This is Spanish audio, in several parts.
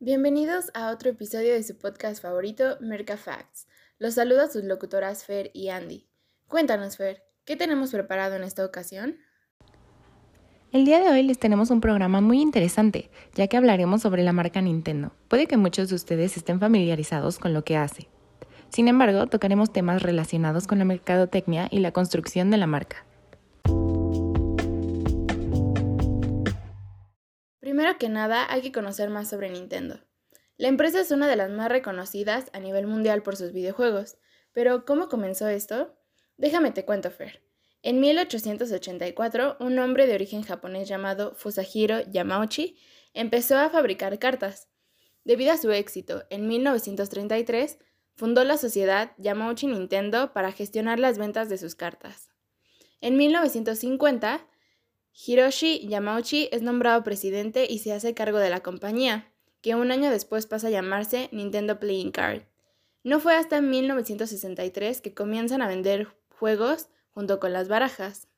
Bienvenidos a otro episodio de su podcast favorito, Merca Facts. Los saluda sus locutoras Fer y Andy. Cuéntanos, Fer, ¿qué tenemos preparado en esta ocasión? El día de hoy les tenemos un programa muy interesante, ya que hablaremos sobre la marca Nintendo. Puede que muchos de ustedes estén familiarizados con lo que hace. Sin embargo, tocaremos temas relacionados con la mercadotecnia y la construcción de la marca. Primero que nada, hay que conocer más sobre Nintendo. La empresa es una de las más reconocidas a nivel mundial por sus videojuegos, pero ¿cómo comenzó esto? Déjame te cuento, Fer. En 1884, un hombre de origen japonés llamado Fusahiro Yamauchi empezó a fabricar cartas. Debido a su éxito, en 1933 fundó la sociedad Yamauchi Nintendo para gestionar las ventas de sus cartas. En 1950, Hiroshi Yamauchi es nombrado presidente y se hace cargo de la compañía, que un año después pasa a llamarse Nintendo Playing Card. No fue hasta 1963 que comienzan a vender juegos junto con las barajas.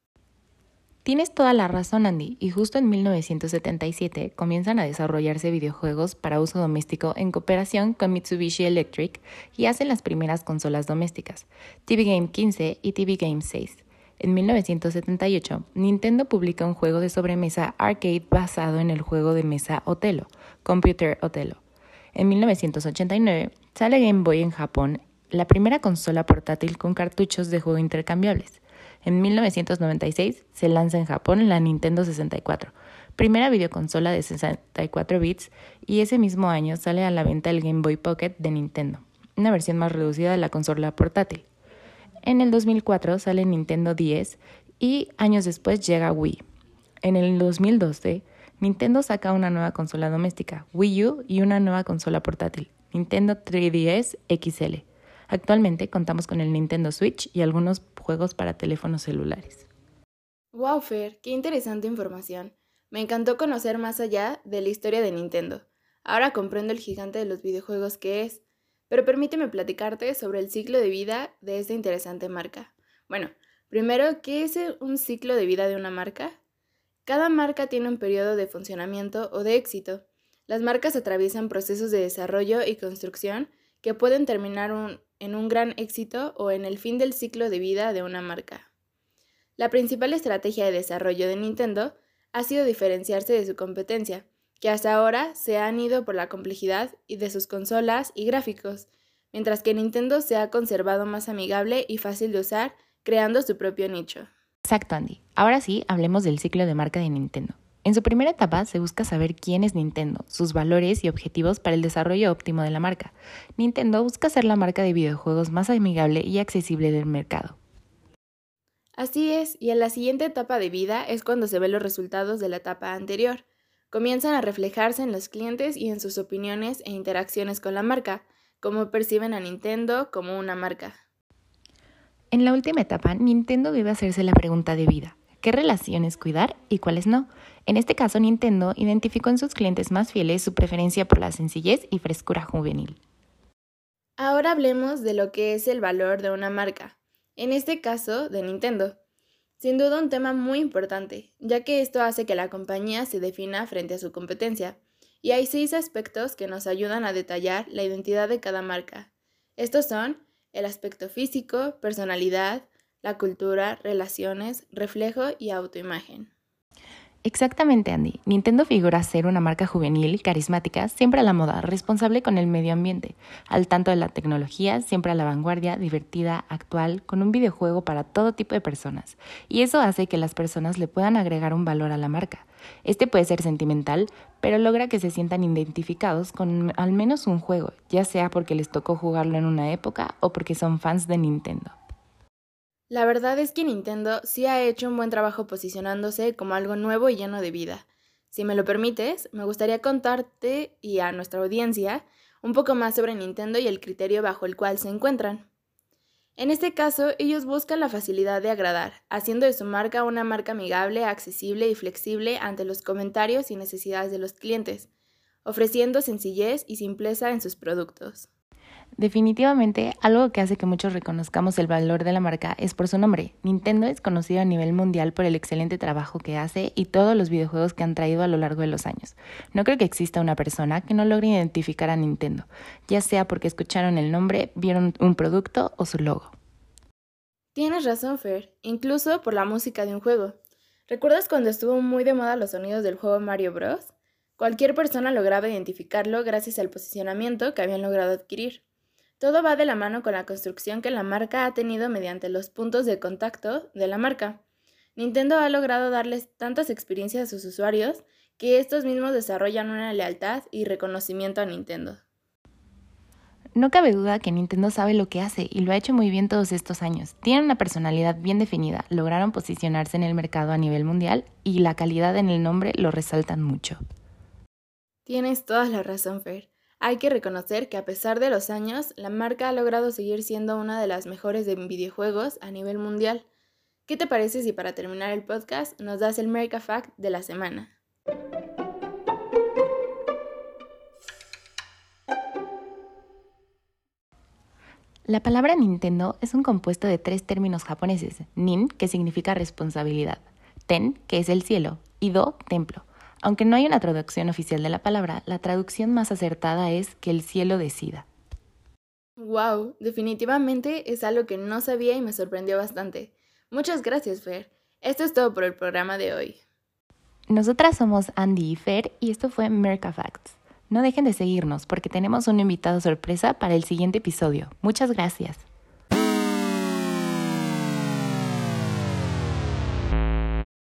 Tienes toda la razón, Andy, y justo en 1977 comienzan a desarrollarse videojuegos para uso doméstico en cooperación con Mitsubishi Electric y hacen las primeras consolas domésticas, TV Game 15 y TV Game 6. En 1978, Nintendo publica un juego de sobremesa arcade basado en el juego de mesa Otelo, Computer Otelo. En 1989, sale Game Boy en Japón, la primera consola portátil con cartuchos de juego intercambiables. En 1996 se lanza en Japón la Nintendo 64, primera videoconsola de 64 bits, y ese mismo año sale a la venta el Game Boy Pocket de Nintendo, una versión más reducida de la consola portátil. En el 2004 sale Nintendo 10 y años después llega Wii. En el 2012, Nintendo saca una nueva consola doméstica, Wii U, y una nueva consola portátil, Nintendo 3DS XL. Actualmente contamos con el Nintendo Switch y algunos juegos para teléfonos celulares. Wow, Fer, qué interesante información. Me encantó conocer más allá de la historia de Nintendo. Ahora comprendo el gigante de los videojuegos que es. Pero permíteme platicarte sobre el ciclo de vida de esta interesante marca. Bueno, primero, ¿qué es un ciclo de vida de una marca? Cada marca tiene un periodo de funcionamiento o de éxito. Las marcas atraviesan procesos de desarrollo y construcción que pueden terminar en un gran éxito o en el fin del ciclo de vida de una marca. La principal estrategia de desarrollo de Nintendo ha sido diferenciarse de su competencia, que hasta ahora se han ido por la complejidad y de sus consolas y gráficos, mientras que Nintendo se ha conservado más amigable y fácil de usar, creando su propio nicho. Exacto, Andy. Ahora sí, hablemos del ciclo de marca de Nintendo. En su primera etapa se busca saber quién es Nintendo, sus valores y objetivos para el desarrollo óptimo de la marca. Nintendo busca ser la marca de videojuegos más amigable y accesible del mercado. Así es, y en la siguiente etapa de vida es cuando se ven los resultados de la etapa anterior comienzan a reflejarse en los clientes y en sus opiniones e interacciones con la marca, como perciben a Nintendo como una marca. En la última etapa, Nintendo debe hacerse la pregunta de vida. ¿Qué relaciones cuidar y cuáles no? En este caso, Nintendo identificó en sus clientes más fieles su preferencia por la sencillez y frescura juvenil. Ahora hablemos de lo que es el valor de una marca, en este caso de Nintendo. Sin duda un tema muy importante, ya que esto hace que la compañía se defina frente a su competencia, y hay seis aspectos que nos ayudan a detallar la identidad de cada marca. Estos son el aspecto físico, personalidad, la cultura, relaciones, reflejo y autoimagen. Exactamente, Andy. Nintendo figura ser una marca juvenil, carismática, siempre a la moda, responsable con el medio ambiente, al tanto de la tecnología, siempre a la vanguardia, divertida, actual, con un videojuego para todo tipo de personas. Y eso hace que las personas le puedan agregar un valor a la marca. Este puede ser sentimental, pero logra que se sientan identificados con al menos un juego, ya sea porque les tocó jugarlo en una época o porque son fans de Nintendo. La verdad es que Nintendo sí ha hecho un buen trabajo posicionándose como algo nuevo y lleno de vida. Si me lo permites, me gustaría contarte y a nuestra audiencia un poco más sobre Nintendo y el criterio bajo el cual se encuentran. En este caso, ellos buscan la facilidad de agradar, haciendo de su marca una marca amigable, accesible y flexible ante los comentarios y necesidades de los clientes, ofreciendo sencillez y simpleza en sus productos. Definitivamente, algo que hace que muchos reconozcamos el valor de la marca es por su nombre. Nintendo es conocido a nivel mundial por el excelente trabajo que hace y todos los videojuegos que han traído a lo largo de los años. No creo que exista una persona que no logre identificar a Nintendo, ya sea porque escucharon el nombre, vieron un producto o su logo. Tienes razón, Fer, incluso por la música de un juego. ¿Recuerdas cuando estuvo muy de moda los sonidos del juego Mario Bros? Cualquier persona lograba identificarlo gracias al posicionamiento que habían logrado adquirir. Todo va de la mano con la construcción que la marca ha tenido mediante los puntos de contacto de la marca. Nintendo ha logrado darles tantas experiencias a sus usuarios que estos mismos desarrollan una lealtad y reconocimiento a Nintendo. No cabe duda que Nintendo sabe lo que hace y lo ha hecho muy bien todos estos años. Tienen una personalidad bien definida, lograron posicionarse en el mercado a nivel mundial y la calidad en el nombre lo resaltan mucho. Tienes toda la razón, Fer. Hay que reconocer que a pesar de los años, la marca ha logrado seguir siendo una de las mejores de videojuegos a nivel mundial. ¿Qué te parece si para terminar el podcast nos das el Merca Fact de la semana? La palabra Nintendo es un compuesto de tres términos japoneses, nin, que significa responsabilidad, ten, que es el cielo, y do, templo. Aunque no hay una traducción oficial de la palabra, la traducción más acertada es que el cielo decida. Wow, definitivamente es algo que no sabía y me sorprendió bastante. Muchas gracias, Fer. Esto es todo por el programa de hoy. Nosotras somos Andy y Fer y esto fue Merca Facts. No dejen de seguirnos porque tenemos un invitado sorpresa para el siguiente episodio. Muchas gracias.